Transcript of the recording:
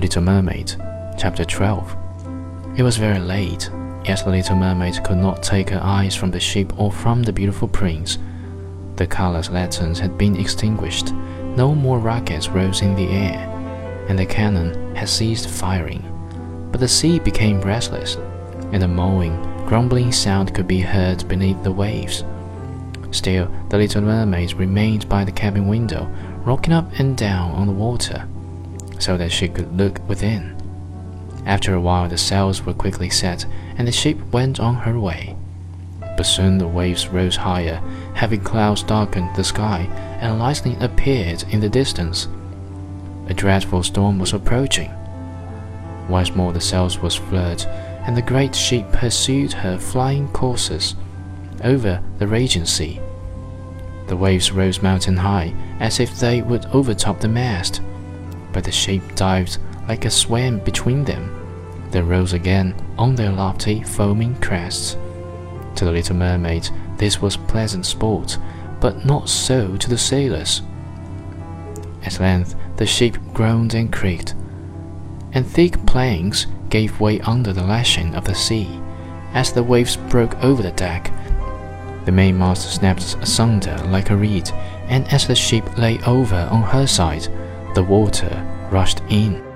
Little Mermaid, Chapter 12. It was very late, yet the little mermaid could not take her eyes from the ship or from the beautiful prince. The colorless lanterns had been extinguished, no more rockets rose in the air, and the cannon had ceased firing. But the sea became restless, and a moaning, grumbling sound could be heard beneath the waves. Still, the little mermaid remained by the cabin window, rocking up and down on the water, so that she could look within. After a while, the sails were quickly set, and the ship went on her way. But soon the waves rose higher, heavy clouds darkened the sky, and lightning appeared in the distance. A dreadful storm was approaching. Once more the sails was furled, and the great ship pursued her flying courses over the raging sea. The waves rose mountain high, as if they would overtop the mast, but the ship dived like a swam between them then rose again on their lofty, foaming crests. To the little mermaid, this was pleasant sport, but not so to the sailors. At length, the ship groaned and creaked, and thick planks gave way under the lashing of the sea as the waves broke over the deck. The mainmast snapped asunder like a reed, and as the ship lay over on her side, the water rushed in.